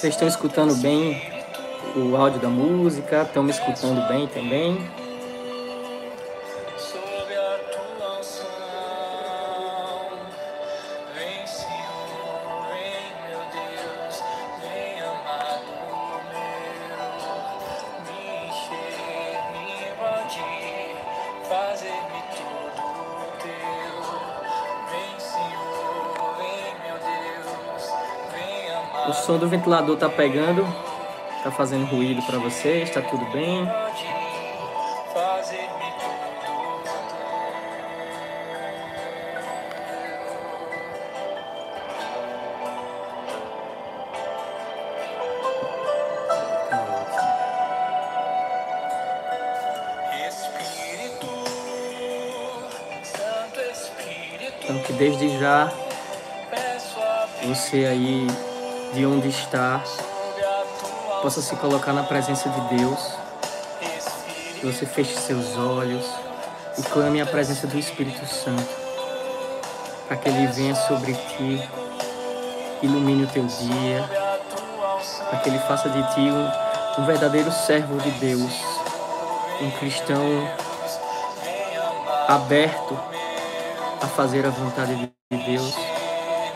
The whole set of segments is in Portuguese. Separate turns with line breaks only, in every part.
Vocês estão escutando bem o áudio da música? Estão me escutando bem também? Som do ventilador tá pegando? Tá fazendo ruído para vocês? Tá tudo bem? Então que desde já você aí de onde está possa se colocar na presença de Deus. Que você feche seus olhos e clame a presença do Espírito Santo para que ele venha sobre ti, ilumine o teu dia, para que ele faça de ti um, um verdadeiro servo de Deus, um cristão aberto a fazer a vontade de Deus,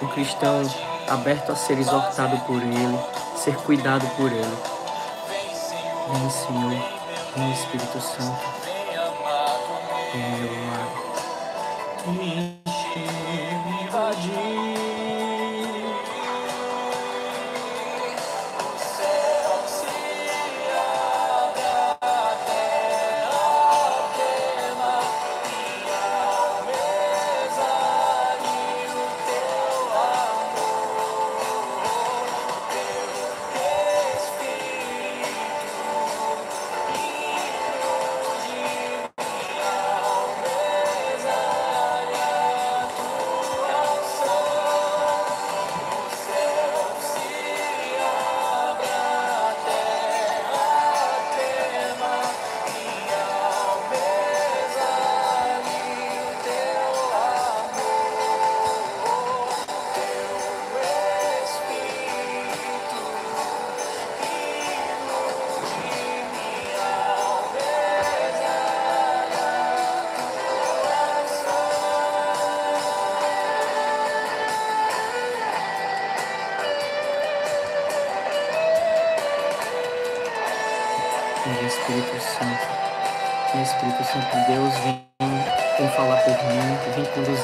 um cristão aberto a ser exortado por Ele, ser cuidado por Ele. Vem, Senhor, vem, Espírito Santo, vem, meu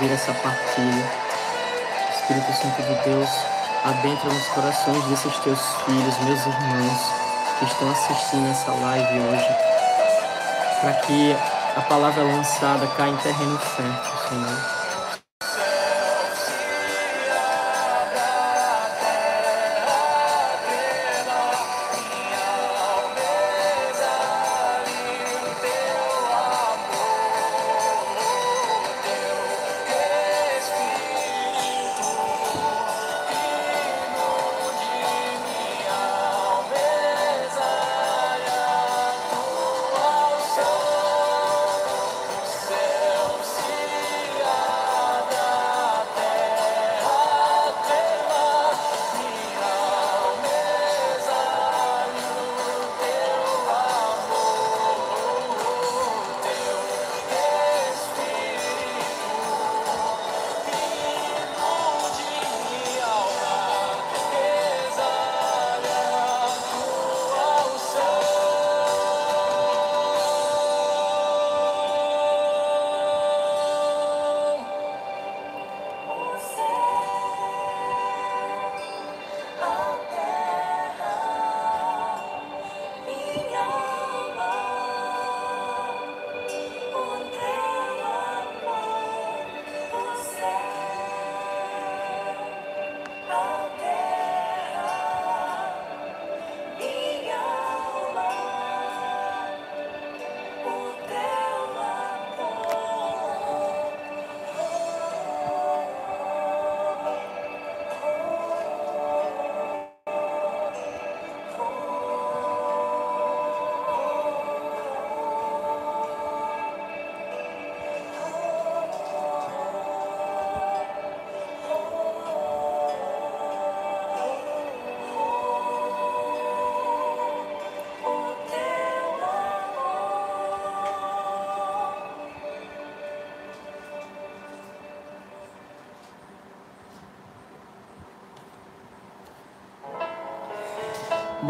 conduzir essa partilha. Espírito Santo de Deus, adentra nos corações desses teus filhos, meus irmãos, que estão assistindo essa live hoje, para que a palavra lançada caia em terreno fértil, Senhor.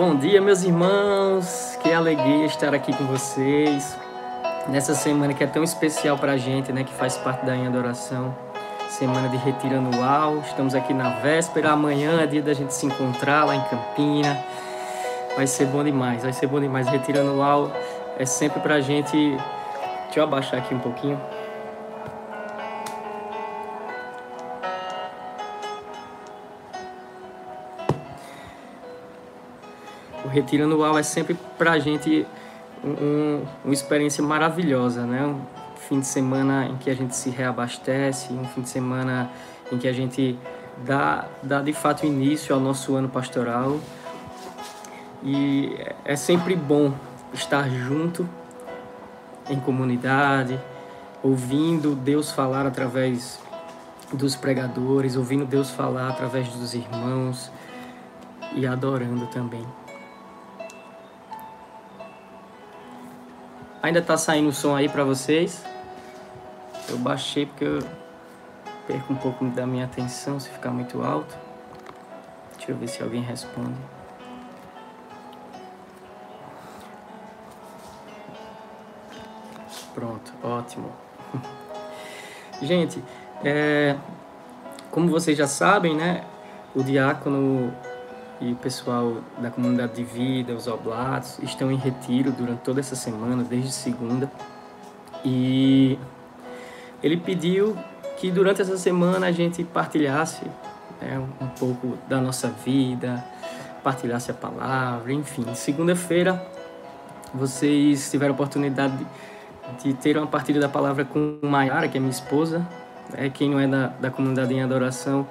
Bom dia, meus irmãos. Que alegria estar aqui com vocês nessa semana que é tão especial para a gente, né? Que faz parte da Inha da Oração. Semana de retiro anual. Estamos aqui na véspera. Amanhã é dia da gente se encontrar lá em Campina. Vai ser bom demais. Vai ser bom demais. Retiro anual é sempre para a gente. Deixa eu abaixar aqui um pouquinho. Retiro anual é sempre para a gente um, uma experiência maravilhosa, né? Um fim de semana em que a gente se reabastece, um fim de semana em que a gente dá, dá de fato início ao nosso ano pastoral. E é sempre bom estar junto em comunidade, ouvindo Deus falar através dos pregadores, ouvindo Deus falar através dos irmãos e adorando também. Ainda tá saindo o som aí para vocês? Eu baixei porque eu perco um pouco da minha atenção se ficar muito alto. Deixa eu ver se alguém responde. Pronto, ótimo. Gente, é, como vocês já sabem, né? O diácono e o pessoal da comunidade de vida, os oblatos, estão em retiro durante toda essa semana, desde segunda. E ele pediu que durante essa semana a gente partilhasse né, um pouco da nossa vida, partilhasse a palavra, enfim. Segunda-feira vocês tiveram a oportunidade de, de, ter uma partilha da palavra com Maiara, que é minha esposa. Né, quem não é da, da comunidade em adoração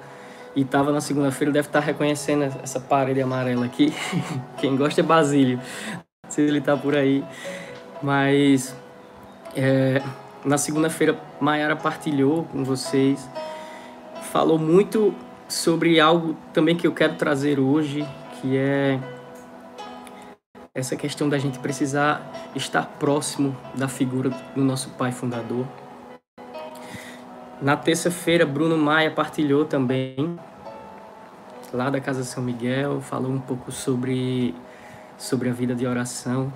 e estava na segunda-feira, deve estar tá reconhecendo essa parede amarela aqui. Quem gosta é Basílio, se ele está por aí. Mas é, na segunda-feira, Mayara partilhou com vocês, falou muito sobre algo também que eu quero trazer hoje, que é essa questão da gente precisar estar próximo da figura do nosso pai fundador. Na terça-feira, Bruno Maia partilhou também, lá da Casa São Miguel, falou um pouco sobre, sobre a vida de oração.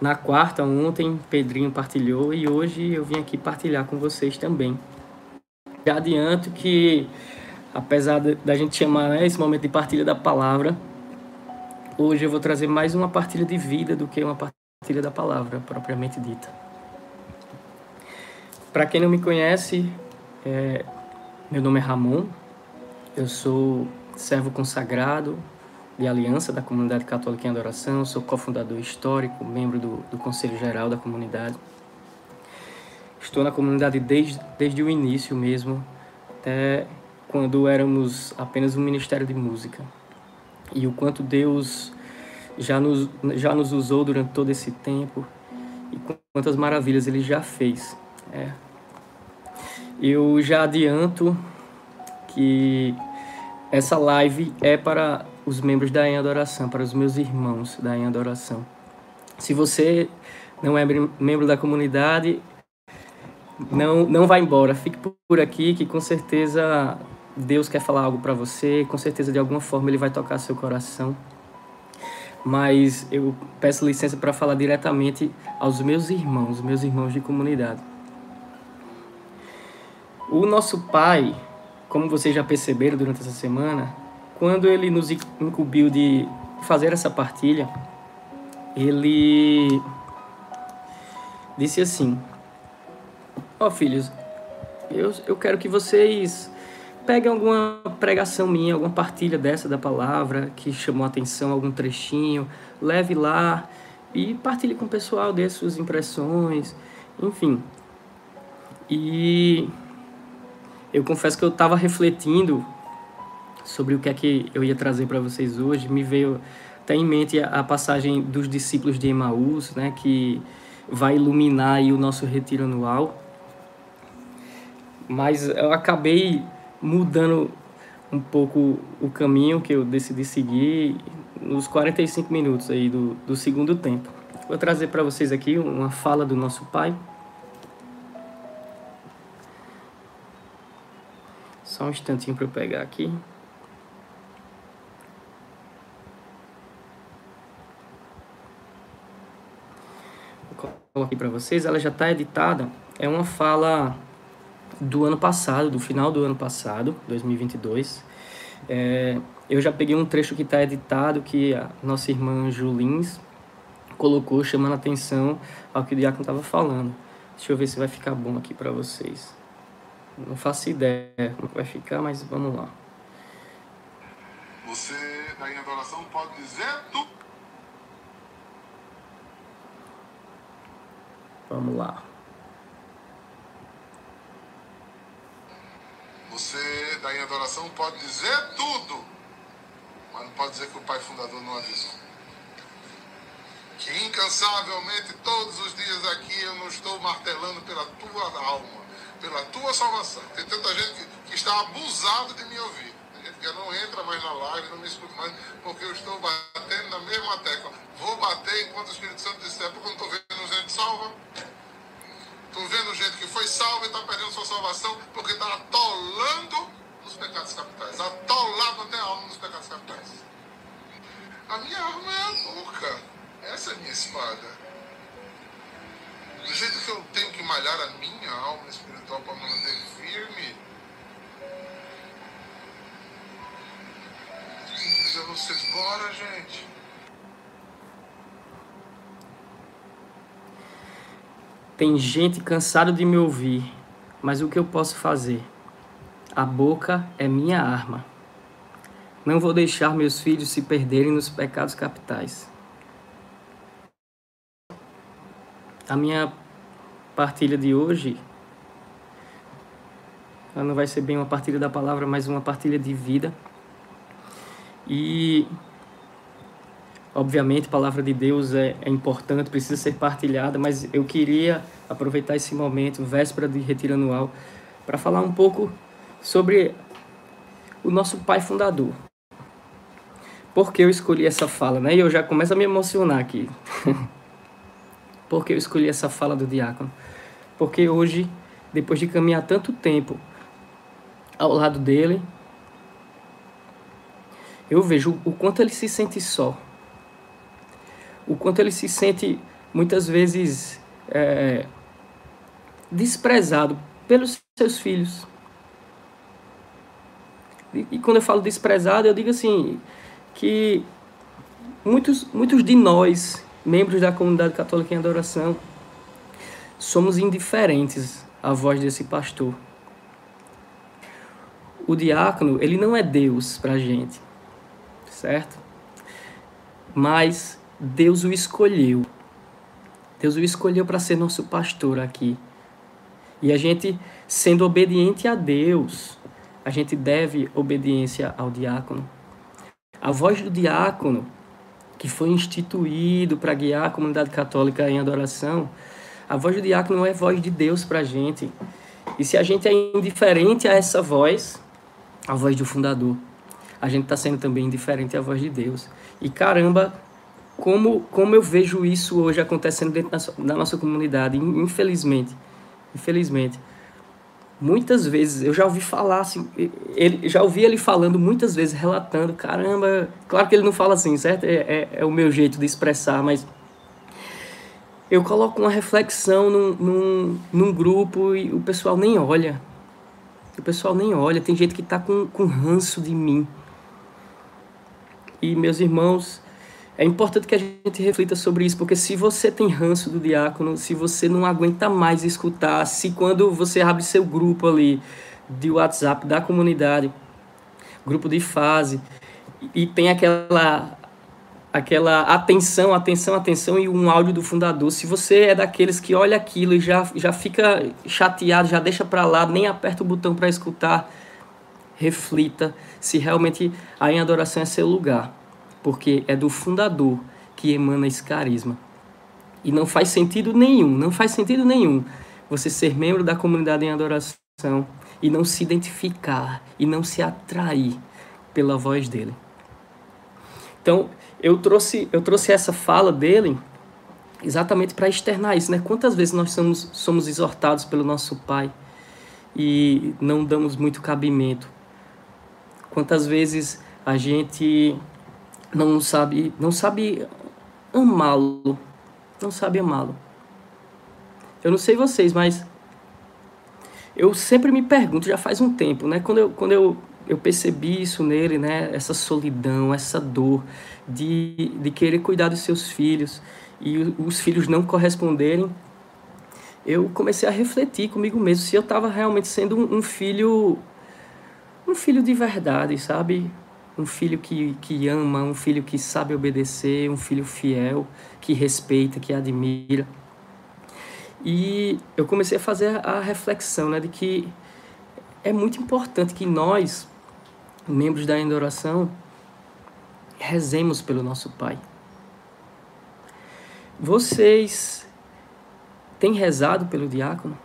Na quarta, ontem, Pedrinho partilhou e hoje eu vim aqui partilhar com vocês também. Já adianto que, apesar da gente chamar né, esse momento de partilha da palavra, hoje eu vou trazer mais uma partilha de vida do que uma partilha da palavra propriamente dita. Para quem não me conhece, é, meu nome é Ramon, eu sou servo consagrado de aliança da comunidade católica em adoração, sou cofundador histórico, membro do, do Conselho Geral da comunidade. Estou na comunidade desde, desde o início mesmo, até quando éramos apenas um ministério de música. E o quanto Deus já nos, já nos usou durante todo esse tempo e quantas maravilhas Ele já fez. É, eu já adianto que essa live é para os membros da Em Adoração, para os meus irmãos da Em Adoração. Se você não é membro da comunidade, não, não vá embora, fique por aqui que com certeza Deus quer falar algo para você, com certeza de alguma forma ele vai tocar seu coração. Mas eu peço licença para falar diretamente aos meus irmãos, meus irmãos de comunidade. O nosso Pai, como vocês já perceberam durante essa semana, quando ele nos incumbiu de fazer essa partilha, ele disse assim: Ó oh, filhos, eu, eu quero que vocês peguem alguma pregação minha, alguma partilha dessa da palavra que chamou a atenção, algum trechinho, leve lá e partilhe com o pessoal, dê suas impressões, enfim. E eu confesso que eu estava refletindo sobre o que é que eu ia trazer para vocês hoje. Me veio até em mente a passagem dos discípulos de Emaús, né, que vai iluminar o nosso retiro anual. Mas eu acabei mudando um pouco o caminho que eu decidi seguir nos 45 minutos aí do, do segundo tempo. Vou trazer para vocês aqui uma fala do nosso pai. Só um instantinho para eu pegar aqui. Vou colocar aqui para vocês. Ela já está editada. É uma fala do ano passado, do final do ano passado, 2022. É, eu já peguei um trecho que está editado que a nossa irmã Julins colocou chamando atenção ao que o Diácono estava falando. Deixa eu ver se vai ficar bom aqui para vocês. Não faço ideia como vai ficar, mas vamos lá.
Você, da em adoração, pode dizer tu.
Vamos lá.
Você, da em adoração, pode dizer tudo. Mas não pode dizer que o pai fundador não avisou. Que incansavelmente, todos os dias aqui, eu não estou martelando pela tua alma, pela tua salvação. Tem tanta gente que, que está abusado de me ouvir. Tem gente que não entra mais na live, não me escuta mais, porque eu estou batendo na mesma tecla. Vou bater enquanto o Espírito Santo disser, porque eu não estou vendo gente salva. Estou vendo gente que foi salva e está perdendo sua salvação porque está atolando nos pecados capitais. Atolado até a alma nos pecados capitais. A minha arma é a boca. Essa é a minha espada. Do jeito que eu tenho que malhar a minha alma espiritual para manter firme. Dizer a vocês, bora, gente.
Tem gente cansada de me ouvir, mas o que eu posso fazer? A boca é minha arma. Não vou deixar meus filhos se perderem nos pecados capitais. A minha partilha de hoje ela não vai ser bem uma partilha da palavra, mas uma partilha de vida. E Obviamente, a palavra de Deus é, é, importante, precisa ser partilhada, mas eu queria aproveitar esse momento, véspera de retiro anual, para falar um pouco sobre o nosso pai fundador. Por que eu escolhi essa fala, né? E eu já começo a me emocionar aqui. Por que eu escolhi essa fala do diácono? Porque hoje, depois de caminhar tanto tempo ao lado dele, eu vejo o quanto ele se sente só o quanto ele se sente muitas vezes é, desprezado pelos seus filhos. E, e, quando eu falo desprezado, eu digo assim que muitos, muitos de nós, membros da comunidade católica em adoração, somos indiferentes à voz desse pastor. O diácono, ele não é Deus para a gente, certo? Mas Deus o escolheu. Deus o escolheu para ser nosso pastor aqui. E a gente, sendo obediente a Deus, a gente deve obediência ao diácono. A voz do diácono, que foi instituído para guiar a comunidade católica em adoração, a voz do diácono é voz de Deus para a gente. E se a gente é indiferente a essa voz, a voz do fundador, a gente está sendo também indiferente à voz de Deus. E caramba, como, como eu vejo isso hoje acontecendo dentro da, da nossa comunidade, infelizmente. Infelizmente. Muitas vezes, eu já ouvi falar assim, ele, já ouvi ele falando muitas vezes, relatando, caramba, claro que ele não fala assim, certo? É, é, é o meu jeito de expressar, mas eu coloco uma reflexão num, num, num grupo e o pessoal nem olha. O pessoal nem olha, tem gente que está com, com ranço de mim. E meus irmãos, é importante que a gente reflita sobre isso, porque se você tem ranço do diácono, se você não aguenta mais escutar, se quando você abre seu grupo ali de WhatsApp da comunidade, grupo de fase, e tem aquela aquela atenção, atenção, atenção e um áudio do fundador. Se você é daqueles que olha aquilo e já, já fica chateado, já deixa para lá, nem aperta o botão para escutar, reflita se realmente a em adoração é seu lugar porque é do fundador que emana esse carisma. E não faz sentido nenhum, não faz sentido nenhum você ser membro da comunidade em adoração e não se identificar e não se atrair pela voz dele. Então, eu trouxe, eu trouxe essa fala dele exatamente para externar isso, né? Quantas vezes nós somos, somos exortados pelo nosso pai e não damos muito cabimento? Quantas vezes a gente não sabe, não sabe amá-lo, não sabe amá-lo. eu não sei vocês, mas eu sempre me pergunto, já faz um tempo, né? Quando eu, quando eu, eu percebi isso nele, né? Essa solidão, essa dor de, de querer cuidar dos seus filhos e os filhos não corresponderem, eu comecei a refletir comigo mesmo se eu estava realmente sendo um, um, filho, um filho de verdade, sabe? Um filho que, que ama, um filho que sabe obedecer, um filho fiel, que respeita, que admira. E eu comecei a fazer a reflexão né, de que é muito importante que nós, membros da adoração, rezemos pelo nosso Pai. Vocês têm rezado pelo diácono?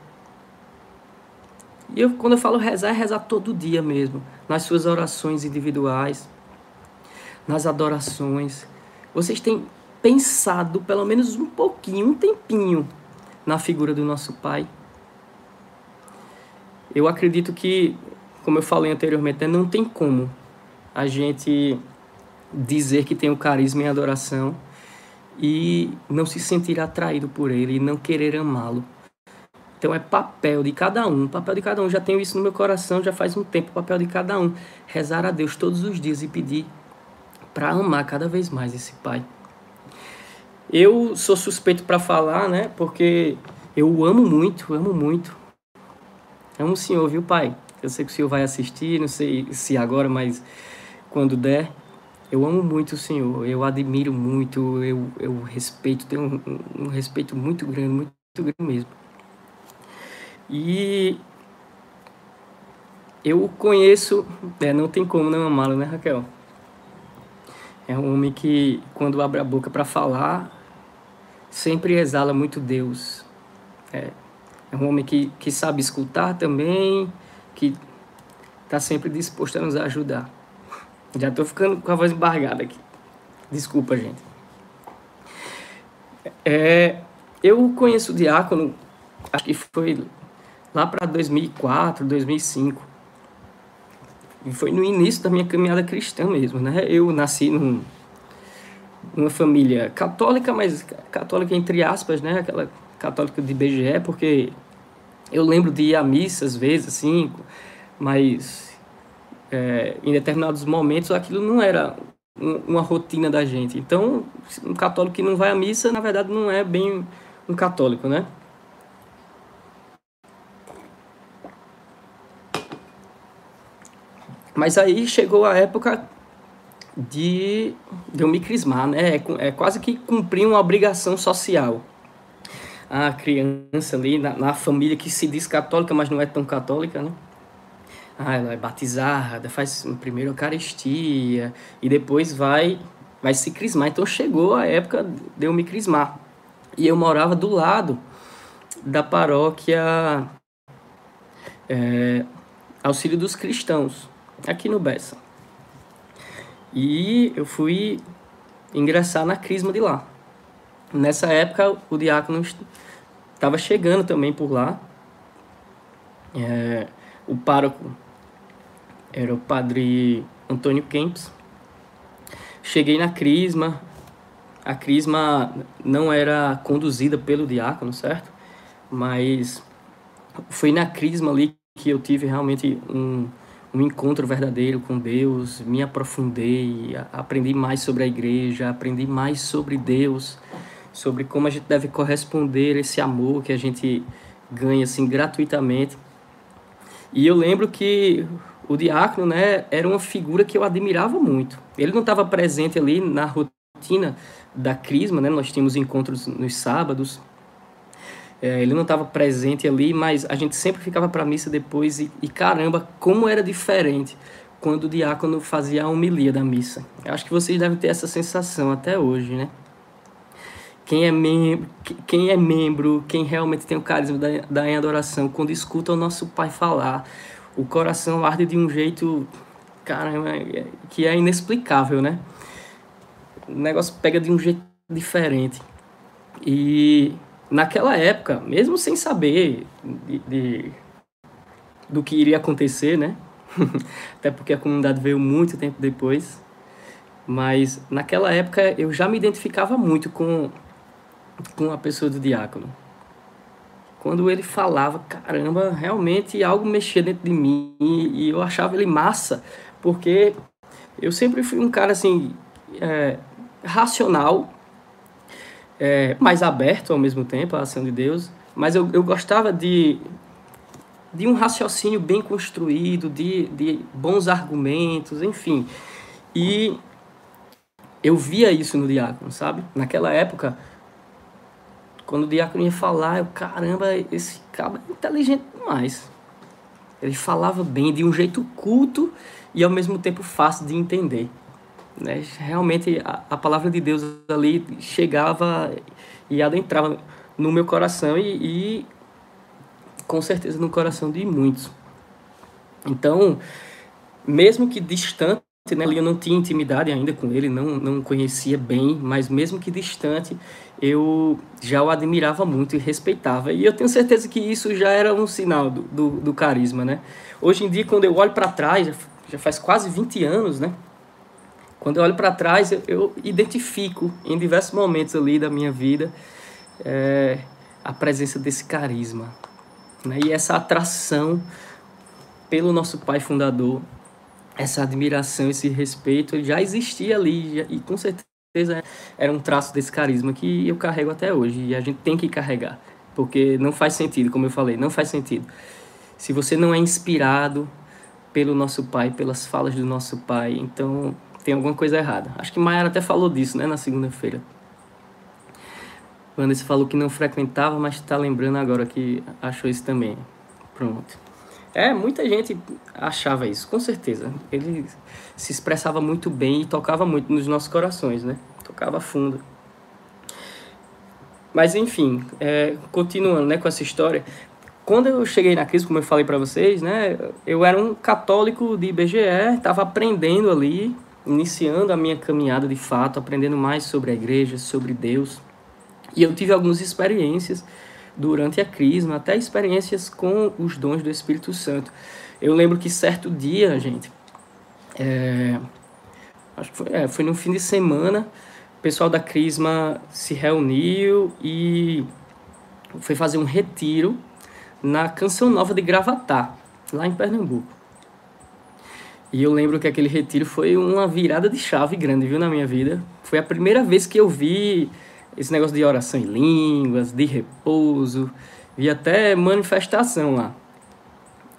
E eu, quando eu falo rezar, é rezar todo dia mesmo, nas suas orações individuais, nas adorações. Vocês têm pensado pelo menos um pouquinho, um tempinho na figura do nosso Pai. Eu acredito que, como eu falei anteriormente, né, não tem como a gente dizer que tem o carisma em adoração e não se sentir atraído por ele e não querer amá-lo. Então é papel de cada um, papel de cada um. Já tenho isso no meu coração já faz um tempo, papel de cada um. Rezar a Deus todos os dias e pedir para amar cada vez mais esse Pai. Eu sou suspeito para falar, né? Porque eu amo muito, amo muito. Amo o Senhor, viu, Pai? Eu sei que o Senhor vai assistir, não sei se agora, mas quando der. Eu amo muito o Senhor, eu admiro muito, eu, eu respeito, tenho um, um respeito muito grande, muito grande mesmo. E eu conheço, é, não tem como não amá-lo, né, Raquel? É um homem que, quando abre a boca para falar, sempre exala muito Deus. É, é um homem que, que sabe escutar também, que está sempre disposto a nos ajudar. Já estou ficando com a voz embargada aqui. Desculpa, gente. É, eu conheço o Diácono, acho que foi lá para 2004, 2005. E foi no início da minha caminhada cristã mesmo, né? Eu nasci num, uma família católica, mas católica entre aspas, né? Aquela católica de BGE, porque eu lembro de ir à missa às vezes, assim, mas é, em determinados momentos aquilo não era uma rotina da gente. Então, um católico que não vai à missa, na verdade, não é bem um católico, né? Mas aí chegou a época de, de eu me crismar, né? É, é quase que cumprir uma obrigação social. A criança ali, na, na, família que se diz católica, mas não é tão católica, né? Ah, ela é batizada, faz primeiro a Eucaristia e depois vai, vai se crismar. Então chegou a época de eu me crismar. E eu morava do lado da paróquia é, Auxílio dos Cristãos, aqui no Bessa. E eu fui ingressar na crisma de lá. Nessa época, o diácono estava chegando também por lá. É, o pároco era o padre Antônio Kempis. Cheguei na crisma. A crisma não era conduzida pelo diácono, certo? Mas foi na crisma ali que eu tive realmente um, um encontro verdadeiro com Deus, me aprofundei, aprendi mais sobre a igreja, aprendi mais sobre Deus, sobre como a gente deve corresponder esse amor que a gente ganha assim gratuitamente. E eu lembro que o diácono, né, era uma figura que eu admirava muito. Ele não estava presente ali na rotina da crisma, né? Nós tínhamos encontros nos sábados, é, ele não estava presente ali, mas a gente sempre ficava para a missa depois e, e, caramba, como era diferente quando o diácono fazia a homilia da missa. Eu acho que vocês devem ter essa sensação até hoje, né? Quem é, membro, quem é membro, quem realmente tem o carisma da, da adoração, quando escuta o nosso Pai falar, o coração arde de um jeito, caramba, é, que é inexplicável, né? O negócio pega de um jeito diferente. E naquela época, mesmo sem saber de, de, do que iria acontecer, né? Até porque a comunidade veio muito tempo depois. Mas naquela época eu já me identificava muito com, com a pessoa do diácono. quando ele falava, caramba, realmente algo mexia dentro de mim e eu achava ele massa, porque eu sempre fui um cara assim, é, racional, é, mais aberto ao mesmo tempo à ação de Deus, mas eu, eu gostava de, de um raciocínio bem construído, de, de bons argumentos, enfim. E eu via isso no diácono, sabe? Naquela época, quando o diácono ia falar, eu, caramba, esse cara é inteligente demais. Ele falava bem, de um jeito culto e ao mesmo tempo fácil de entender. Né? Realmente a, a palavra de Deus ali chegava e adentrava no meu coração e, e com certeza no coração de muitos. Então, mesmo que distante, né, eu não tinha intimidade ainda com ele, não, não conhecia bem, mas mesmo que distante, eu já o admirava muito e respeitava. E eu tenho certeza que isso já era um sinal do, do, do carisma, né? Hoje em dia, quando eu olho para trás, já, faz quase 20 anos, né? Quando eu olho para trás, eu, eu, identifico em diversos momentos ali da minha vida é, a presença desse carisma né? e essa atração pelo nosso pai fundador, essa admiração, esse respeito já existia ali e com certeza era um traço desse carisma que eu carrego até hoje e a gente tem que carregar, porque não faz sentido, como eu falei, não faz sentido. Se você não é inspirado pelo nosso pai, pelas falas do nosso pai, então tem alguma coisa errada. Acho que Mayara até falou disso, né, na segunda-feira. Vanessa falou que não frequentava, mas está lembrando agora que achou isso também. Pronto. É, muita gente achava isso, com certeza. Ele se expressava muito bem e tocava muito nos nossos corações, né? Tocava fundo. Mas enfim, é, continuando né, com essa história, quando eu cheguei na crise, como eu falei para vocês, né, eu era um católico de IBGE, estava aprendendo ali iniciando a minha caminhada de fato, aprendendo mais sobre a igreja, sobre Deus. E eu tive algumas experiências durante a crisma, até experiências com os dons do Espírito Santo. Eu lembro que certo dia, gente, é, acho que foi, é, foi no fim de semana, o pessoal da crisma se reuniu e foi fazer um retiro na Canção Nova de Gravatá, lá em Pernambuco. E eu lembro que aquele retiro foi uma virada de chave grande, viu, na minha vida. Foi a primeira vez que eu vi esse negócio de oração em línguas, de repouso, vi até manifestação lá.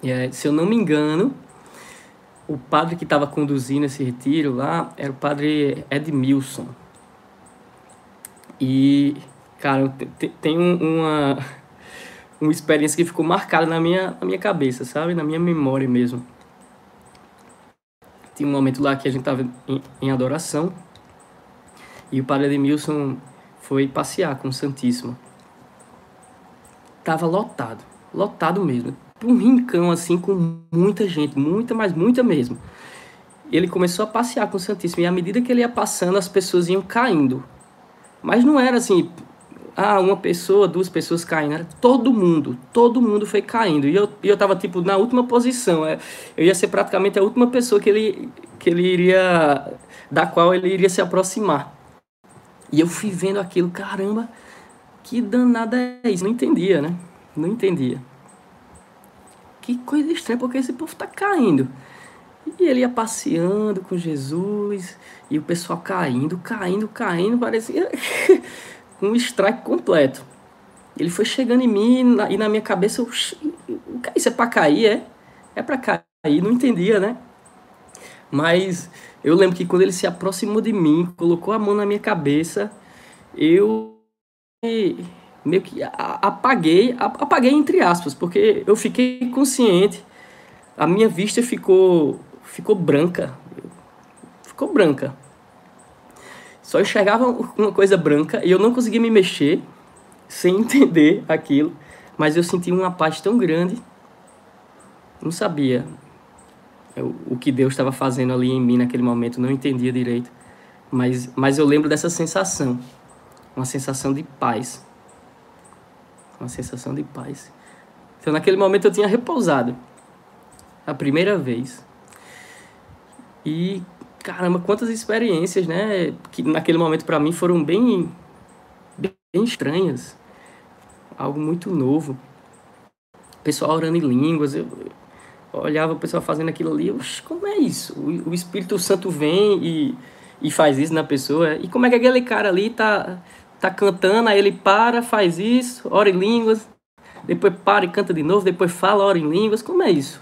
E, se eu não me engano, o padre que estava conduzindo esse retiro lá era o padre Edmilson. E, cara, tem uma, uma experiência que ficou marcada na minha, na minha cabeça, sabe? Na minha memória mesmo tinha um momento lá que a gente estava em, em, adoração e o padre Edmilson foi passear com o Santíssimo. Tava lotado, lotado mesmo. Um rincão assim com muita gente, muita, mas muita mesmo. Ele começou a passear com o Santíssimo e à medida que ele ia passando, as pessoas iam caindo. Mas não era assim, ah, uma pessoa, duas pessoas caindo, era todo mundo, todo mundo foi caindo. E eu, e eu tava, tipo, na última posição. É, eu ia ser praticamente a última pessoa que ele, que ele iria, da qual ele iria se aproximar. E eu fui vendo aquilo, caramba, que danada é isso? Não entendia, né? Não entendia. Que coisa estranha, porque esse povo tá caindo. E ele ia passeando com Jesus, e o pessoal caindo, caindo, caindo, parecia um strike completo. Ele foi chegando em mim e na, e na minha cabeça, eu, isso é para cair, é? É para cair, não entendia, né? Mas eu lembro que quando ele se aproximou de mim, colocou a mão na minha cabeça, eu meio que apaguei, apaguei entre aspas, porque eu fiquei consciente, a minha vista ficou, ficou branca, ficou branca. Só enxergava uma coisa branca e eu não conseguia me mexer sem entender aquilo. Mas eu senti uma paz tão grande. Não sabia o que Deus estava fazendo ali em mim naquele momento, não entendia direito. Mas, mas eu lembro dessa sensação. Uma sensação de paz. Uma sensação de paz. Então naquele momento eu tinha repousado. A primeira vez. E caramba, quantas experiências, né? Que naquele momento para mim foram bem, bem estranhas. Algo muito novo. pessoal orando em línguas, eu, eu olhava o pessoal fazendo aquilo ali, Oxe, como é isso? O, o Espírito Santo vem e, e faz isso na pessoa, e como é que aquele cara ali tá, tá cantando, aí ele para, faz isso, ora em línguas, depois para e canta de novo, depois fala, ora em línguas, como é isso?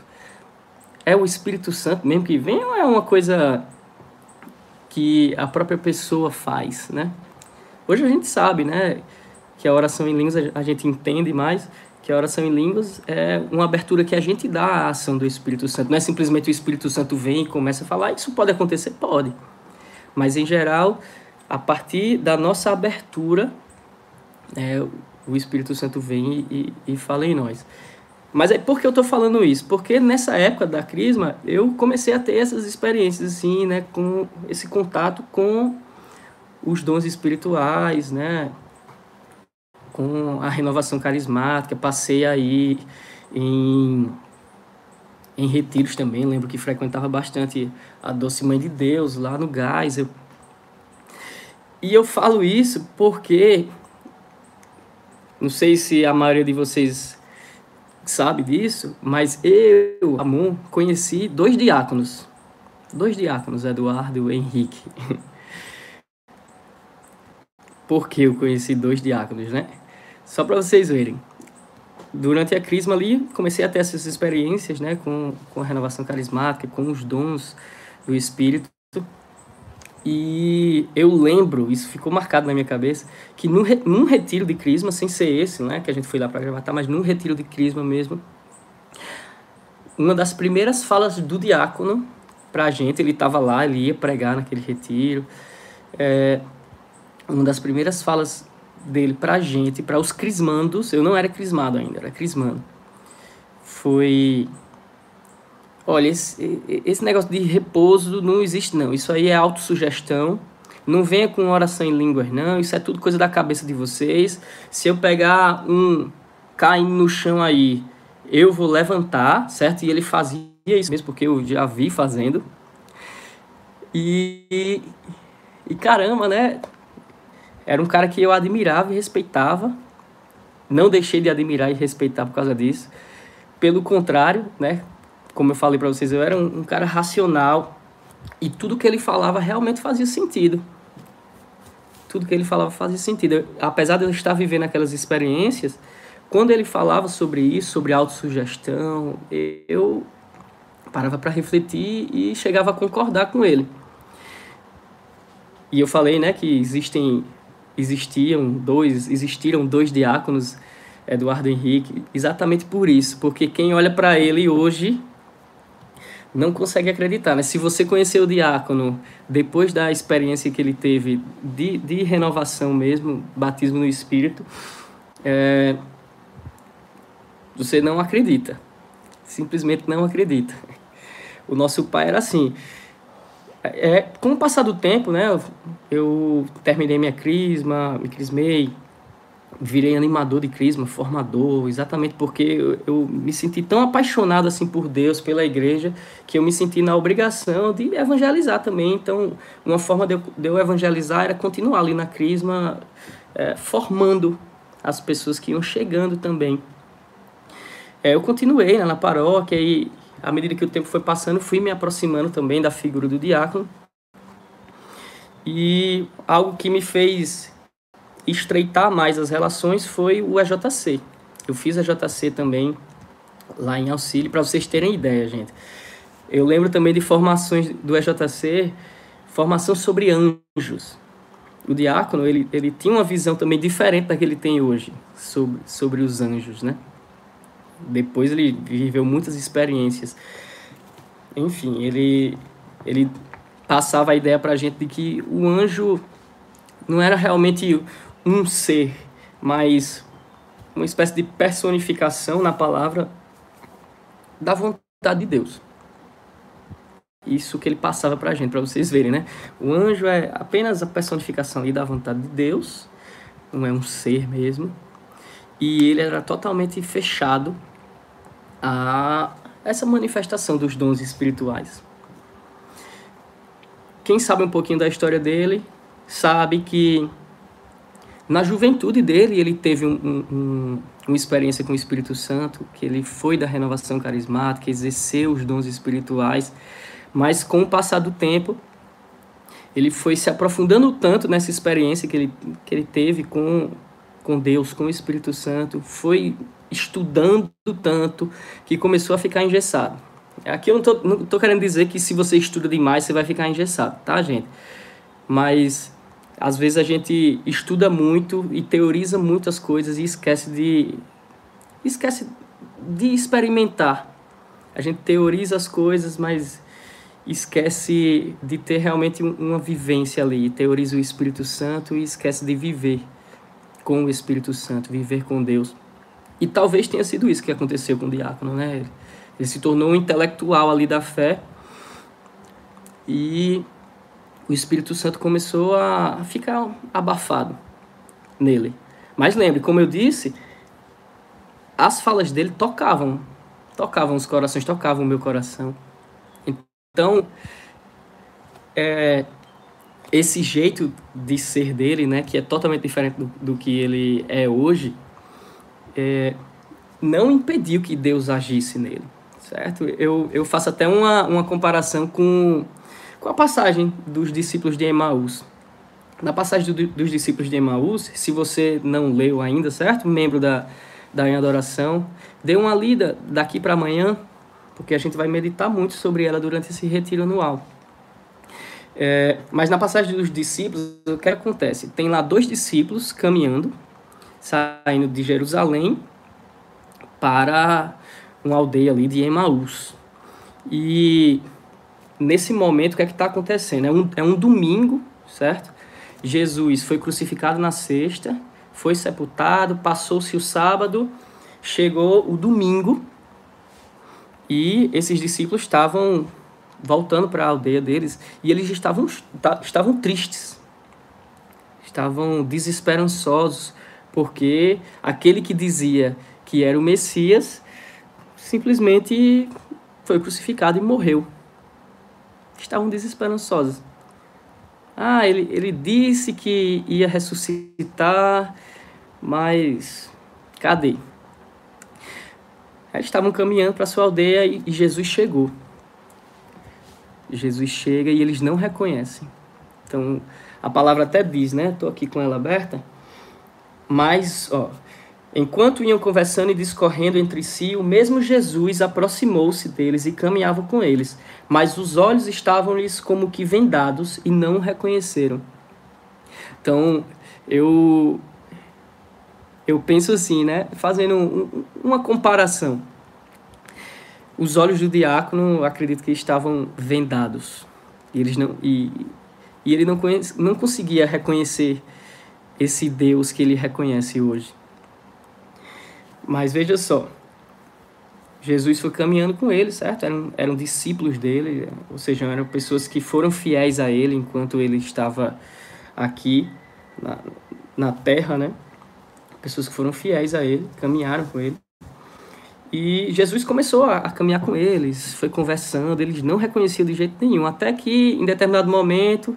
É o Espírito Santo mesmo que vem ou é uma coisa que a própria pessoa faz, né? Hoje a gente sabe, né, que a oração em línguas a gente entende mais, que a oração em línguas é uma abertura que a gente dá à ação do Espírito Santo. Não é simplesmente o Espírito Santo vem e começa a falar, isso pode acontecer? Pode. Mas, em geral, a partir da nossa abertura, é, o Espírito Santo vem e, e, e fala em nós. Mas é por que eu estou falando isso? Porque nessa época da Crisma, eu comecei a ter essas experiências, assim, né, com esse contato com os dons espirituais, né, com a renovação carismática, passei aí em, em retiros também, lembro que frequentava bastante a Doce Mãe de Deus, lá no Gás. Eu... E eu falo isso porque, não sei se a maioria de vocês sabe disso, mas eu, Ramon, conheci dois diáconos. Dois diáconos, Eduardo e Henrique. Por que eu conheci dois diáconos, né? Só para vocês verem. Durante a crisma ali, comecei a ter essas experiências, né, com, com a renovação carismática, com os dons do Espírito. E eu lembro, isso ficou marcado na minha cabeça, que num, num retiro de crisma, sem ser esse, né, que a gente foi lá para gravar, mas num retiro de crisma mesmo, uma das primeiras falas do diácono para a gente, ele estava lá, ele ia pregar naquele retiro, é, uma das primeiras falas dele para a gente, para os crismandos, eu não era crismado ainda, era crismando, foi Olha, esse, esse negócio de repouso não existe, não. Isso aí é autossugestão. Não venha com oração em línguas, não. Isso é tudo coisa da cabeça de vocês. Se eu pegar um caindo no chão aí, eu vou levantar, certo? E ele fazia isso mesmo, porque eu já vi fazendo. E, e caramba, né? Era um cara que eu admirava e respeitava. Não deixei de admirar e respeitar por causa disso. Pelo contrário, né? Como eu falei para vocês, eu era um, um, cara racional e tudo que ele falava realmente fazia sentido. Tudo que ele falava fazia sentido. Eu, apesar de eu estar vivendo aquelas experiências, quando ele falava sobre isso, sobre autossugestão, eu parava para refletir e chegava a concordar com ele. E eu falei, né, que existem existiam dois, existiram dois diáconos, Eduardo Henrique, exatamente por isso, porque quem olha para ele hoje não consegue acreditar, né? Se você conhecer o diácono depois da experiência que ele teve de, de renovação mesmo, batismo no Espírito, é, você não acredita. Simplesmente não acredita. O nosso pai era assim. É, com o passar do tempo, né? Eu, eu terminei minha crisma, me crismei, virei animador de crisma, formador, exatamente porque eu, eu, me senti tão apaixonado assim por Deus, pela igreja, que eu me senti na obrigação de evangelizar também. Então, uma forma de eu, de eu evangelizar era continuar ali na crisma, é, formando as pessoas que iam chegando também. É, eu continuei né, na paróquia e, à medida que o tempo foi passando, fui me aproximando também da figura do diácono. E algo que me fez estreitar mais as relações foi o EJC. Eu fiz a JC também lá em Auxílio, para vocês terem ideia, gente. Eu lembro também de formações do EJC, formação sobre anjos. O diácono, ele, ele tinha uma visão também diferente da que ele tem hoje sobre, sobre os anjos, né? Depois ele viveu muitas experiências. Enfim, ele, ele passava a ideia para a gente de que o anjo não era realmente um ser, mas uma espécie de personificação na palavra da vontade de Deus. Isso que ele passava para a gente, para vocês verem, né? O anjo é apenas a personificação da vontade de Deus, não é um ser mesmo. E ele era totalmente fechado a essa manifestação dos dons espirituais. Quem sabe um pouquinho da história dele, sabe que Na juventude dele, ele teve um, um, um, uma experiência com o Espírito Santo, que ele foi da renovação carismática, exerceu os dons espirituais, mas com o passar do tempo, ele foi se aprofundando tanto nessa experiência que ele, que ele teve com, com Deus, com o Espírito Santo, foi estudando tanto que começou a ficar engessado. Aqui eu não tô, não tô querendo dizer que se você estuda demais você vai ficar engessado, tá, gente? Mas às vezes a gente estuda muito e teoriza muitas coisas e esquece de esquece de experimentar. A gente teoriza as coisas, mas esquece de ter realmente uma vivência ali. Teoriza o Espírito Santo e esquece de viver com o Espírito Santo, viver com Deus. E talvez tenha sido isso que aconteceu com o diácono, né? Ele se tornou um intelectual ali da fé e o Espírito Santo começou a ficar abafado nele. Mas lembre, como eu disse, as falas dele tocavam, tocavam os corações, tocavam o meu coração. Então, é, esse jeito de ser dele, né, que é totalmente diferente do, do que ele é hoje, é, não impediu que Deus agisse nele, certo? Eu, eu faço até uma, uma comparação com com a passagem dos discípulos de Emaús. Na passagem do, dos discípulos de Emaús, se você não leu ainda, certo? Membro da, da Em Adoração, dê uma lida daqui para amanhã, porque a gente vai meditar muito sobre ela durante esse retiro anual. É, mas na passagem dos discípulos, o que acontece? Tem lá dois discípulos caminhando, saindo de Jerusalém para uma aldeia ali de Emaús. E nesse momento, o que é que está acontecendo? É um, é um domingo, certo? Jesus foi crucificado na sexta, foi sepultado, passou-se o sábado, chegou o domingo e esses discípulos estavam voltando para a aldeia deles e eles estavam, estavam tristes, estavam desesperançosos, porque aquele que dizia que era o Messias simplesmente foi crucificado e morreu estavam desesperançosos. Ah, ele, ele disse que ia ressuscitar, mas cadê? Eles estavam caminhando para sua aldeia e, e Jesus chegou. Jesus chega e eles não reconhecem. Então, a palavra até diz, né? Estou aqui com ela aberta. Mas, ó, Enquanto iam conversando e discorrendo entre si, o mesmo Jesus aproximou-se deles e caminhava com eles, mas os olhos estavam-lhes como que vendados e não o reconheceram. Então, eu eu penso assim, né, fazendo um, uma comparação. Os olhos do diácono, acredito que estavam vendados. E eles não e, e ele não conhece, não conseguia reconhecer esse Deus que ele reconhece hoje. Mas veja só, Jesus foi caminhando com ele, certo? Eram, eram discípulos dele, ou seja, eram pessoas que foram fiéis a ele enquanto ele estava aqui na, na terra, né? Pessoas que foram fiéis a ele, caminharam com ele. E Jesus começou a, a caminhar com eles, foi conversando, eles não reconheciam de jeito nenhum, até que em determinado momento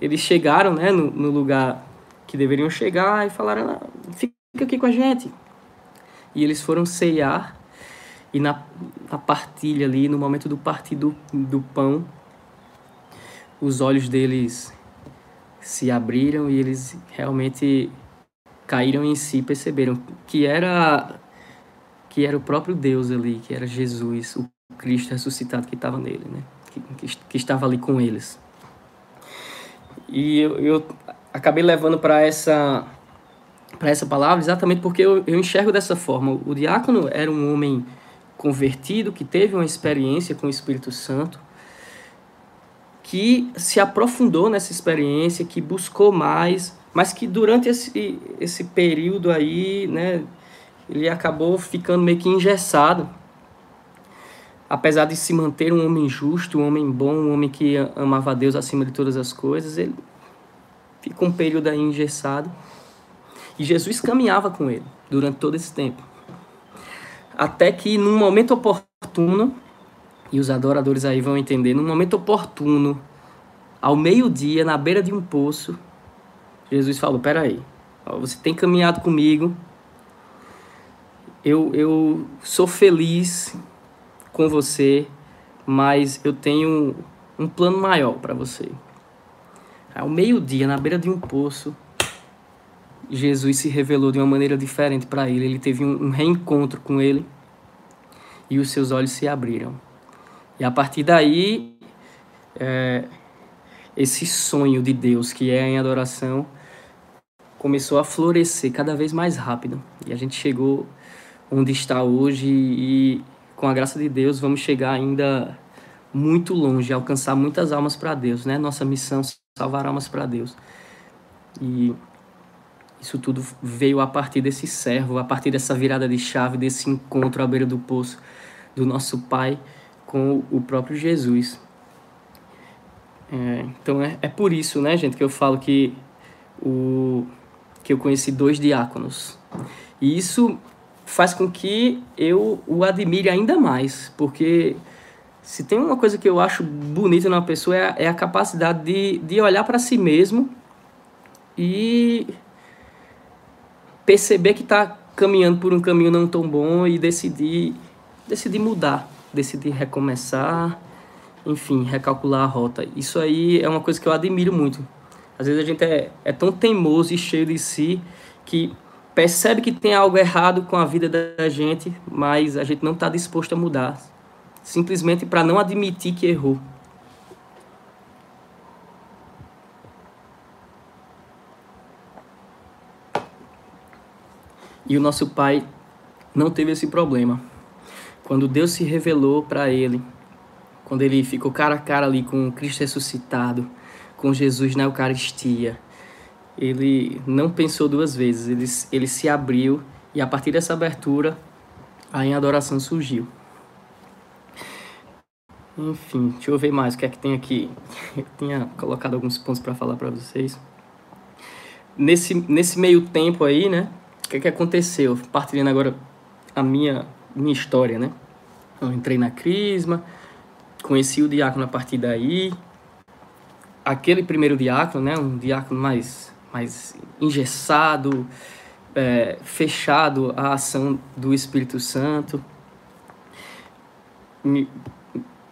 eles chegaram né, no, no lugar que deveriam chegar e falaram: ah, fica aqui com a gente, e eles foram ceiar e na, na partilha ali, no momento do partir do, do pão, os olhos deles se abriram e eles realmente caíram em si, perceberam que era que era o próprio Deus ali, que era Jesus, o Cristo ressuscitado que estava nele, né? Que, que, que, estava ali com eles. E eu, eu acabei levando para essa para essa palavra exatamente porque eu, eu enxergo dessa forma. O diácono era um homem convertido, que teve uma experiência com o Espírito Santo, que se aprofundou nessa experiência, que buscou mais, mas que durante esse, esse período aí, né, ele acabou ficando meio que engessado. Apesar de se manter um homem justo, um homem bom, um homem que amava a Deus acima de todas as coisas, ele ficou um período aí engessado. E Jesus caminhava com ele durante todo esse tempo. Até que num momento oportuno, e os adoradores aí vão entender, num momento oportuno, ao meio-dia, na beira de um poço, Jesus falou: Peraí, você tem caminhado comigo, eu, eu sou feliz com você, mas eu tenho um plano maior para você. Ao meio-dia, na beira de um poço, Jesus se revelou de uma maneira diferente para ele. Ele teve um, reencontro com ele e os seus olhos se abriram. E a partir daí, é, esse sonho de Deus que é em adoração começou a florescer cada vez mais rápido. E a gente chegou onde está hoje e com a graça de Deus vamos chegar ainda muito longe, alcançar muitas almas para Deus, né? Nossa missão salvar almas para Deus. E isso tudo veio a partir desse servo, a partir dessa virada de chave, desse encontro à beira do poço do nosso Pai com o próprio Jesus. É, então é, é por isso, né, gente, que eu falo que, o, que eu conheci dois diáconos. E isso faz com que eu o admire ainda mais, porque se tem uma coisa que eu acho bonita numa pessoa é é a capacidade de, de olhar para si mesmo e perceber que está caminhando por um caminho não tão bom e decidir, decidir mudar, decidir recomeçar, enfim, recalcular a rota. Isso aí é uma coisa que eu admiro muito. Às vezes a gente é, é tão teimoso e cheio de si que percebe que tem algo errado com a vida da gente, mas a gente não está disposto a mudar, simplesmente para não admitir que errou. E o nosso pai não teve esse problema. Quando Deus se revelou para ele, quando ele ficou cara a cara ali com Cristo ressuscitado, com Jesus na Eucaristia, ele não pensou duas vezes, ele, ele se abriu e a partir dessa abertura, a em adoração surgiu. Enfim, deixa eu ver mais o que é que tem aqui. Eu tinha colocado alguns pontos para falar para vocês. Nesse, nesse meio tempo aí, né? Que é que aconteceu? Partilhando agora a minha, minha história, né? Eu entrei na Crisma, conheci o diácono a partir daí. Aquele primeiro diácono, né? Um diácono mais, mais engessado, é, fechado à ação do Espírito Santo. Me,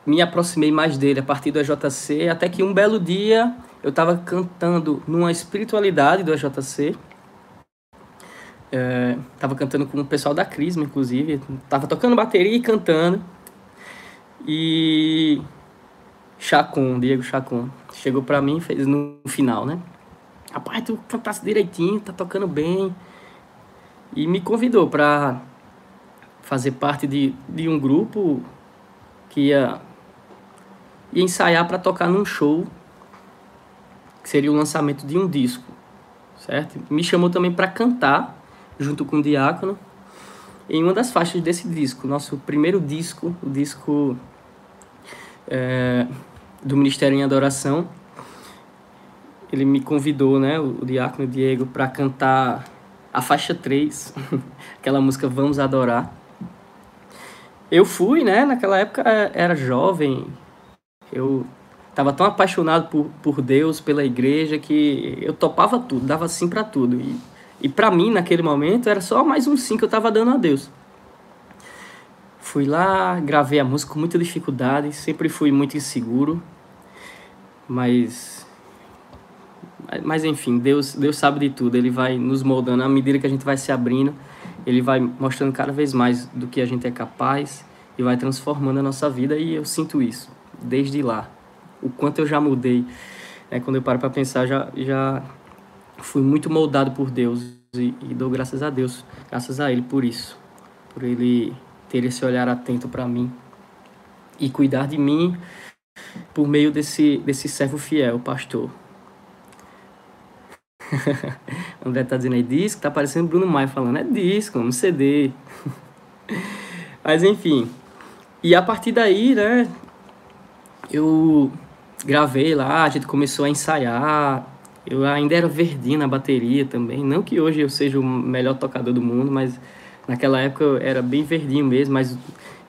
me aproximei mais dele a partir do EJC, até que um belo dia eu estava cantando numa espiritualidade do EJC. Estava é, cantando com o pessoal da Crisma, inclusive. Tava tocando bateria e cantando. E Chacon, Diego Chacon, chegou para mim e fez no final, né? Rapaz, tu cantasse direitinho, tá tocando bem. E me convidou para fazer parte de, de um grupo que ia e ensaiar para tocar num show que seria o lançamento de um disco, certo? Me chamou também para cantar junto com o Diácono em uma das faixas desse disco, nosso primeiro disco, o disco é, do Ministério em Adoração. Ele me convidou, né, o, Diácono Diego, para cantar a faixa 3, aquela música Vamos Adorar. Eu fui, né, naquela época era jovem, eu estava tão apaixonado por, por Deus, pela igreja, que eu topava tudo, dava sim para tudo. E, e para mim, naquele momento, era só mais um sim que eu estava dando a Deus. Fui lá, gravei a música com muita dificuldade, sempre fui muito inseguro, mas mas enfim, Deus, Deus sabe de tudo, ele vai nos moldando à medida que a gente vai se abrindo, ele vai mostrando cada vez mais do que a gente é capaz e vai transformando a nossa vida e eu sinto isso desde lá. O quanto eu já mudei. É, quando eu paro para pensar, já, já fui muito moldado por Deus e, e, dou graças a Deus, graças a Ele por isso, por Ele ter esse olhar atento para mim e cuidar de mim por meio desse, desse servo fiel, pastor. André tá dizendo aí disco, tá parecendo Bruno Maia falando, é disco, um CD. Mas enfim. E a partir daí, né, eu gravei lá, a gente começou a ensaiar. Eu ainda era verdinho na bateria também. Não que hoje eu seja o melhor tocador do mundo, mas naquela época eu era bem verdinho mesmo. Mas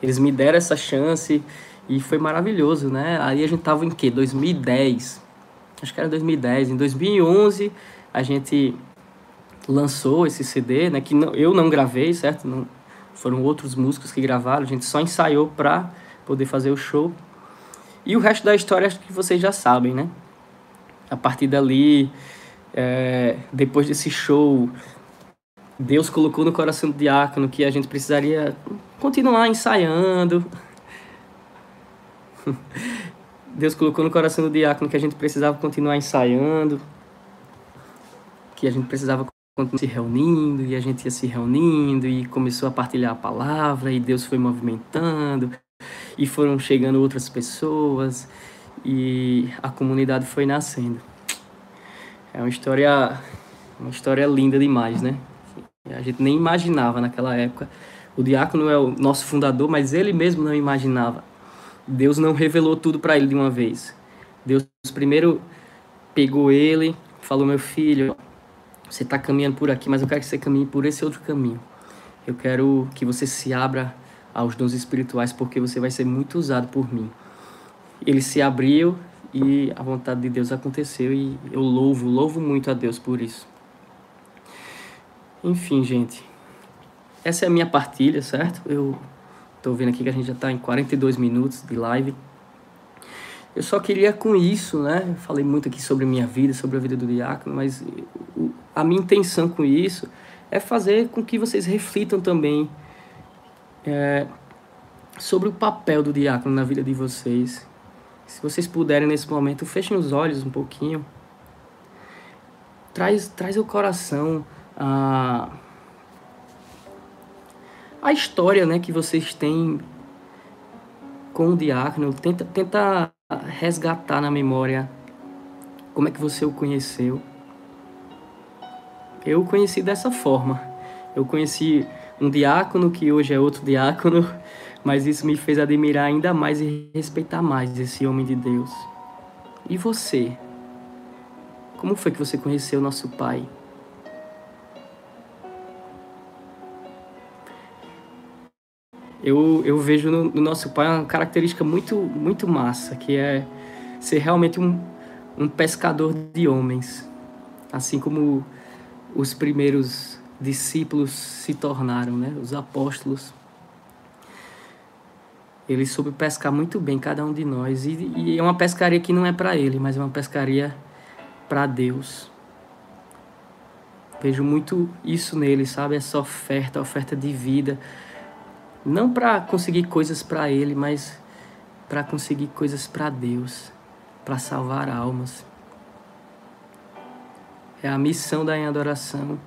eles me deram essa chance e foi maravilhoso, né? Aí a gente tava em que? 2010. Acho que era 2010. Em 2011 a gente lançou esse CD, né? Que não, eu não gravei, certo? Não, foram outros músicos que gravaram. A gente só ensaiou para poder fazer o show. E o resto da história acho que vocês já sabem, né? A partir dali, é, depois desse show, Deus colocou no coração do diácono que a gente precisaria continuar ensaiando. Deus colocou no coração do diácono que a gente precisava continuar ensaiando, que a gente precisava continuar se reunindo, e a gente ia se reunindo, e começou a partilhar a palavra, e Deus foi movimentando, e foram chegando outras pessoas, e a comunidade foi nascendo. É uma história, uma história linda demais, né? A gente nem imaginava naquela época. O diácono é o nosso fundador, mas ele mesmo não imaginava Deus não revelou tudo para ele de uma vez. Deus primeiro pegou ele, falou: Meu filho, você está caminhando por aqui, mas eu quero que você caminhe por esse outro caminho. Eu quero que você se abra aos dons espirituais, porque você vai ser muito usado por mim. Ele se abriu e a vontade de Deus aconteceu, e eu louvo, louvo muito a Deus por isso. Enfim, gente, essa é a minha partilha, certo? Eu Estou vendo aqui que a gente já está em 42 minutos de live. Eu só queria com isso, né? Eu falei muito aqui sobre minha vida, sobre a vida do diácono, mas a minha intenção com isso é fazer com que vocês reflitam também é, sobre o papel do diácono na vida de vocês. Se vocês puderem nesse momento, fechem os olhos um pouquinho. Traz, traz o coração a. A história né, que vocês têm com o diácono, tenta, tenta resgatar na memória como é que você o conheceu. Eu o conheci dessa forma. Eu conheci um diácono que hoje é outro diácono, mas isso me fez admirar ainda mais e respeitar mais esse homem de Deus. E você? Como foi que você conheceu nosso Pai? eu, eu vejo no, no, nosso pai uma característica muito, muito massa, que é ser realmente um, um pescador de homens. Assim como os primeiros discípulos se tornaram, né? os apóstolos. Ele soube pescar muito bem cada um de nós. E, e é uma pescaria que não é para ele, mas é uma pescaria para Deus. Vejo muito isso nele, sabe? Essa oferta, oferta de vida não para conseguir coisas para ele, mas para conseguir coisas para Deus, para salvar almas. É a missão da adoração,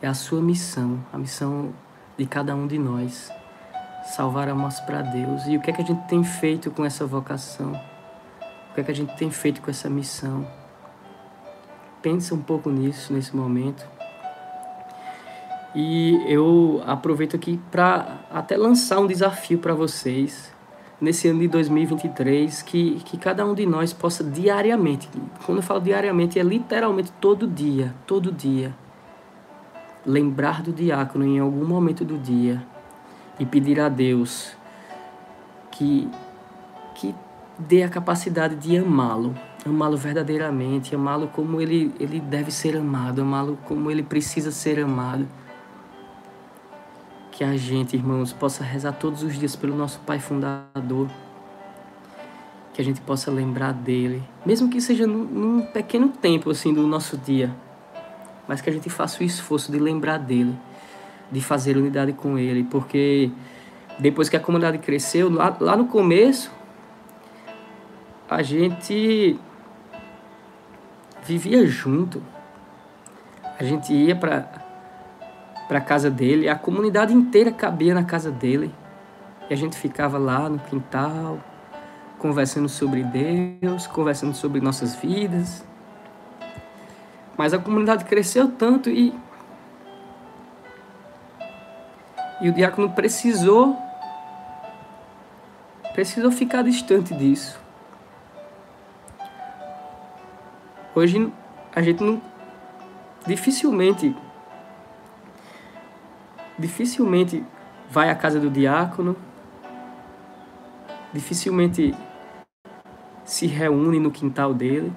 é a sua missão, a missão de cada um de nós, salvar almas para Deus. E o que é que a gente tem feito com essa vocação? O que é que a gente tem feito com essa missão? Pensa um pouco nisso nesse momento. E eu aproveito aqui para até lançar um desafio para vocês nesse ano de 2023 que, que cada um de nós possa diariamente, quando eu falo diariamente, é literalmente todo dia, todo dia, lembrar do diácono em algum momento do dia e pedir a Deus que, que dê a capacidade de amá-lo, amá-lo verdadeiramente, amá-lo como ele, ele deve ser amado, amá-lo como ele precisa ser amado. Que a gente, irmãos, possa rezar todos os dias pelo nosso Pai Fundador. Que a gente possa lembrar dele, mesmo que seja num, num pequeno tempo assim do nosso dia, mas que a gente faça o esforço de lembrar dele, de fazer unidade com ele, porque depois que a comunidade cresceu, lá, lá no começo, a gente vivia junto. A gente ia para para casa dele, a comunidade inteira cabia na casa dele. E a gente ficava lá no quintal, conversando sobre Deus, conversando sobre nossas vidas. Mas a comunidade cresceu tanto e e o diácono precisou precisou ficar distante disso. Hoje a gente não dificilmente dificilmente vai à casa do diácono, dificilmente se reúne no quintal dele.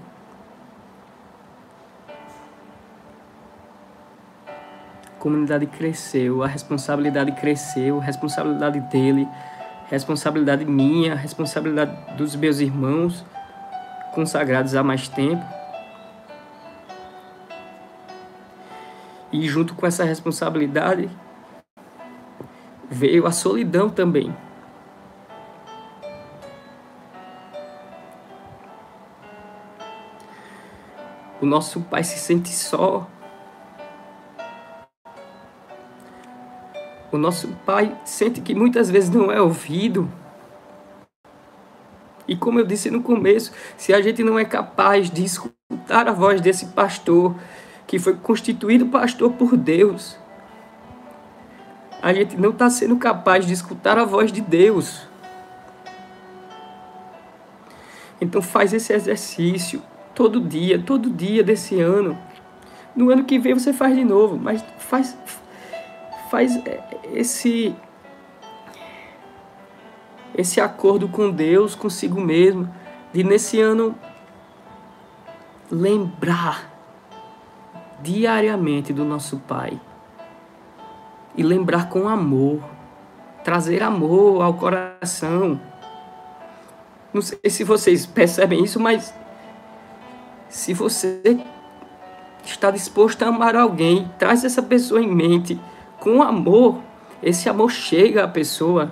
Comunidade cresceu, a responsabilidade cresceu, responsabilidade dele, responsabilidade minha, responsabilidade dos meus irmãos consagrados há mais tempo. E junto com essa responsabilidade veio a solidão também. O nosso pai se sente só. O nosso pai sente que muitas vezes não é ouvido. E como eu disse no começo, se a gente não é capaz de escutar a voz desse pastor, que foi constituído pastor por Deus, a gente não está sendo capaz de escutar a voz de Deus. Então faz esse exercício todo dia, todo dia desse ano. No ano que vem você faz de novo, mas faz faz esse esse acordo com Deus, consigo mesmo, de nesse ano lembrar diariamente do nosso Pai. E lembrar com amor, trazer amor ao coração. Não sei se vocês percebem isso, mas se você está disposto a amar alguém, traz essa pessoa em mente com amor. Esse amor chega à pessoa.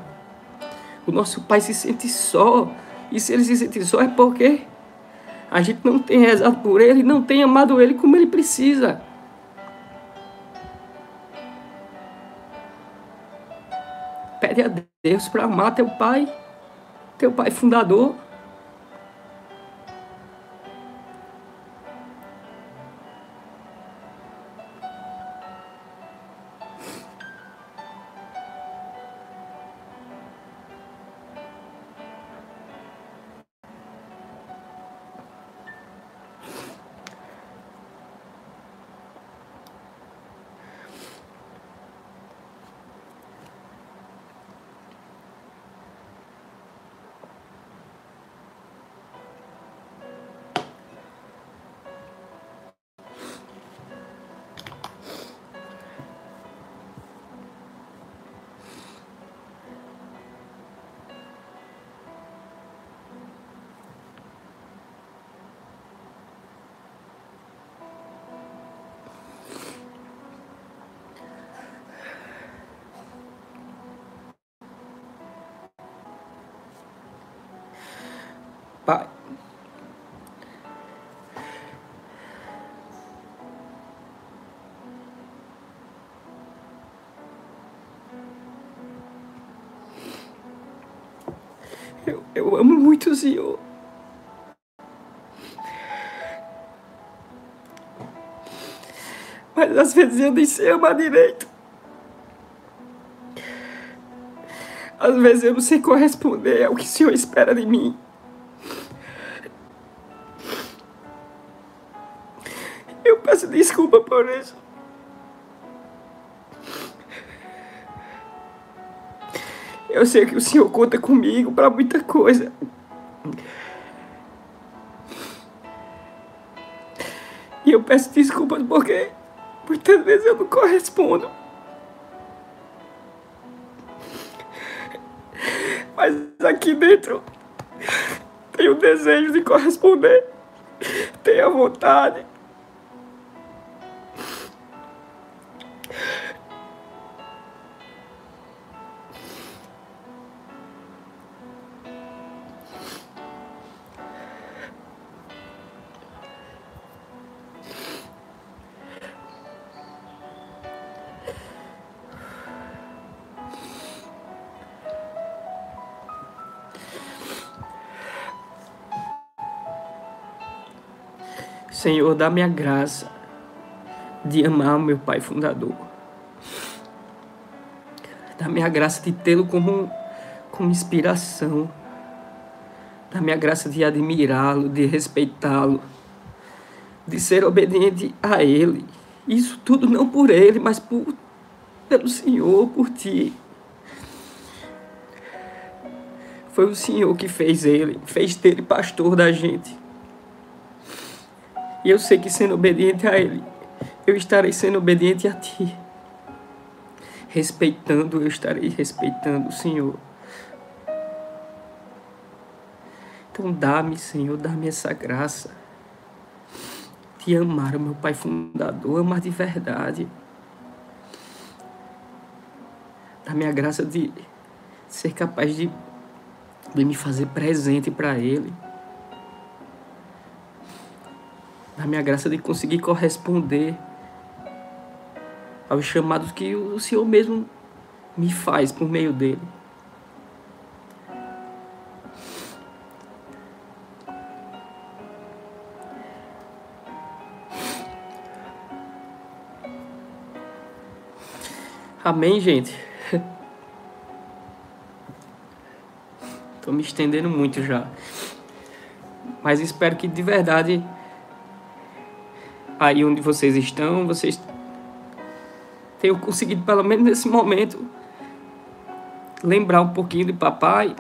O nosso pai se sente só. E se ele se sente só é porque a gente não tem rezado por ele, não tem amado ele como ele precisa. Pede a Deus para amar teu pai, teu pai fundador. O Senhor. Mas às vezes eu nem sei amar direito. Às vezes eu não sei corresponder ao que o Senhor espera de mim. peço desculpa por isso. Eu sei que o Senhor conta comigo para muita coisa. E eu peço desculpas porque muitas vezes eu não correspondo. Mas aqui dentro tenho o desejo de corresponder. Tenho a vontade. Senhor, dá-me a graça de amar o meu Pai fundador. Dá-me a graça de tê-lo como, como inspiração. Dá-me a graça de admirá-lo, de respeitá-lo, de ser obediente a Ele. Isso tudo não por Ele, mas por, pelo Senhor, por Ti. Foi o Senhor que fez Ele, fez dele pastor da gente. E eu sei que sendo obediente a Ele, eu estarei sendo obediente a Ti. respeitando, eu estarei respeitando o Senhor. Então dá-me, Senhor, dá-me essa graça de amar meu Pai fundador, amar de verdade. Dá-me a graça de ser capaz de, de me fazer presente para Ele. Dá-me a graça de conseguir corresponder aos chamados que o Senhor mesmo me faz por meio dele. Amém, gente? Tô me estendendo muito já. Mas espero que de verdade aí onde vocês estão, vocês tenham conseguido pelo menos nesse momento lembrar um pouquinho de papai,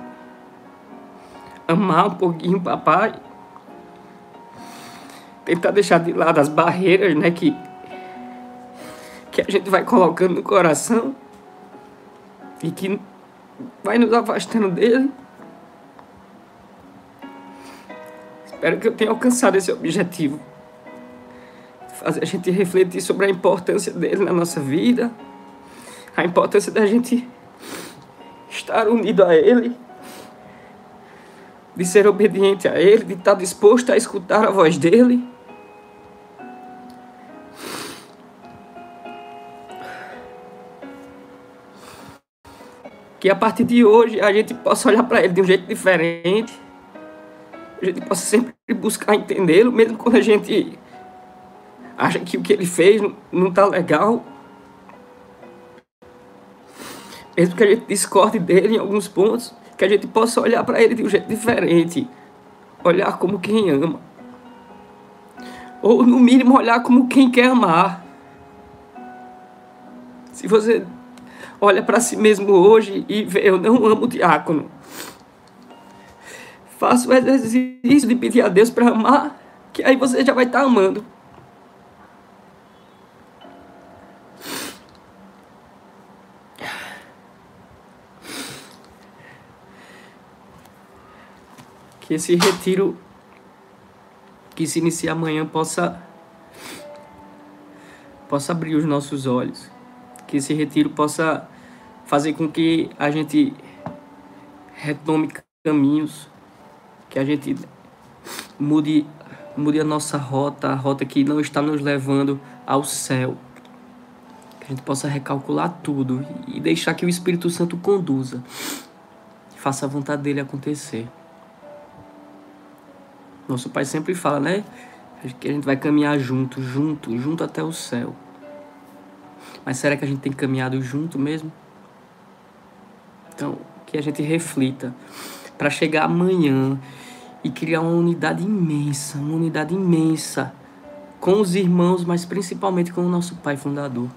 amar um pouquinho papai, tentar deixar de lado as barreiras, né, que que a gente vai colocando no coração e que vai nos afastando dele. Espero que eu tenha alcançado esse objetivo. Fazer a gente refletir sobre a importância dele na nossa vida, a importância da gente estar unido a ele, de ser obediente a ele, de estar disposto a escutar a voz dele. que a partir de hoje a gente possa olhar para ele de um jeito diferente, a gente possa sempre buscar entendê-lo, mesmo quando a gente acha que o que ele fez não está legal, mesmo que a gente discorde dele em alguns pontos, que a gente possa olhar para ele de um jeito diferente, olhar como quem ama, ou no mínimo olhar como quem quer amar. Se você olha para si mesmo hoje e vê, eu não amo o diácono. Faça o exercício de pedir a Deus para amar, que aí você já vai estar tá amando. Que esse retiro que se inicia amanhã possa possa abrir os nossos olhos que esse retiro possa fazer com que a gente retome caminhos, que a gente mude, mude a nossa rota, a rota que não está nos levando ao céu. Que a gente possa recalcular tudo e deixar que o Espírito Santo conduza, faça a vontade dele acontecer. Nosso Pai sempre fala, né? Que a gente vai caminhar junto, junto, junto até o céu. Mas será que a gente tem caminhado junto mesmo? Então, que a gente reflita para chegar amanhã e criar uma unidade imensa, uma unidade imensa com os irmãos, mas principalmente com o nosso Pai fundador.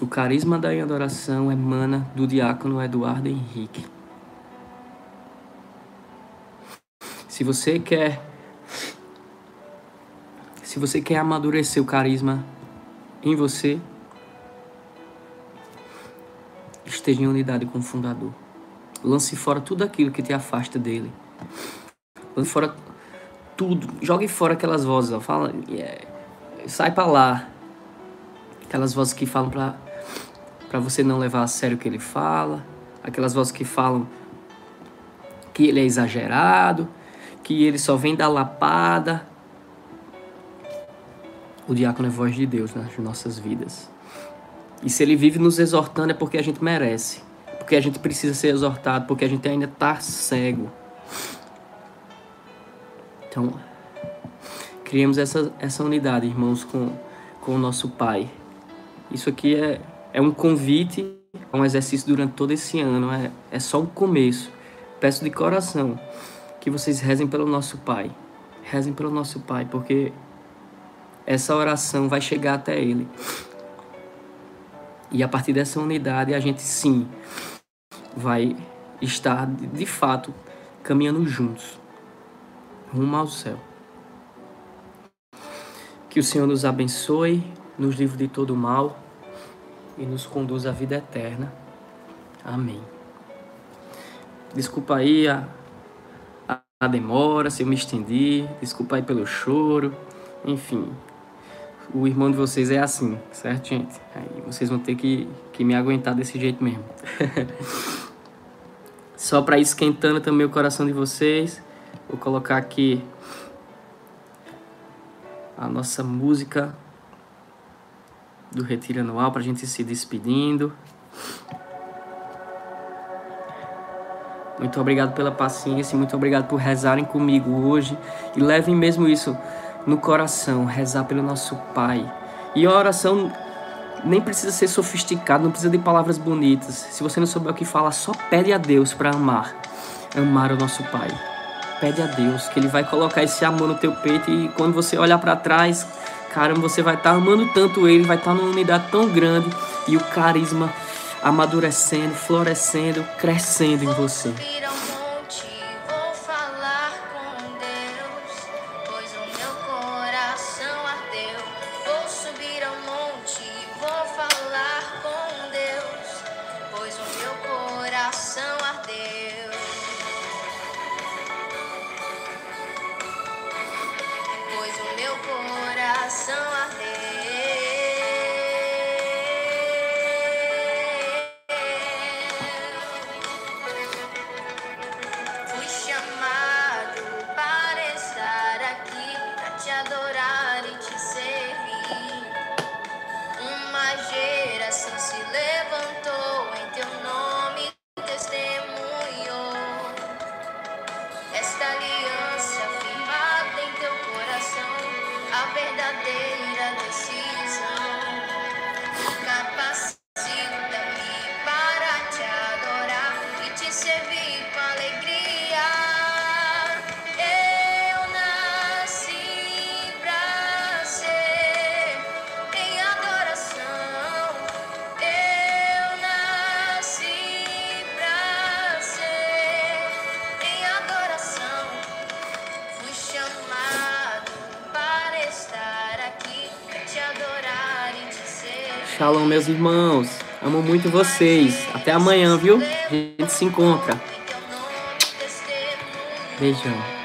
O carisma da adoração emana do diácono Eduardo Henrique. Se você quer se você quer amadurecer o carisma em você, esteja em unidade com o fundador. Lance fora tudo aquilo que te afasta dele. Lance fora tudo. Jogue fora aquelas vozes. Ó. Fala, yeah. sai para lá. Aquelas vozes que falam para para você não levar a sério o que ele fala. Aquelas vozes que falam que ele é exagerado, que ele só vem dar lapada, o diácono é voz de Deus nas nossas vidas. E se ele vive nos exortando é porque a gente merece. Porque a gente precisa ser exortado, porque a gente ainda está cego. Então, criemos essa, essa unidade, irmãos, com, com o nosso Pai. Isso aqui é, é um convite a um exercício durante todo esse ano. É, é só o começo. Peço de coração que vocês rezem pelo nosso Pai. Rezem pelo nosso Pai, porque essa oração vai chegar até Ele. E a partir dessa unidade, a gente sim vai estar de fato caminhando juntos rumo ao céu. Que o Senhor nos abençoe,
nos livre de todo mal e nos conduz à vida eterna. Amém. Desculpa aí a, a, demora, se eu me estendi, desculpa aí pelo choro, enfim. O irmão de vocês é assim, certo, gente? Aí vocês vão ter que, que me aguentar desse jeito mesmo. Só para esquentando também o coração de vocês, vou colocar aqui a nossa música do Retiro Anual para a gente se despedindo. Muito obrigado pela paciência, muito obrigado por rezarem comigo hoje e levem mesmo isso no coração, rezar pelo nosso Pai. E a oração nem precisa ser sofisticada, não precisa de palavras bonitas. Se você não souber o que falar, só pede a Deus para amar, amar o nosso Pai. Pede a Deus que Ele vai colocar esse amor no teu peito e quando você olhar para trás, caramba, você vai estar tá amando tanto Ele, vai estar tá numa unidade tão grande e o carisma amadurecendo, florescendo, crescendo em você. Meus irmãos. Amo muito vocês. Até amanhã, viu? A gente se encontra. Beijão.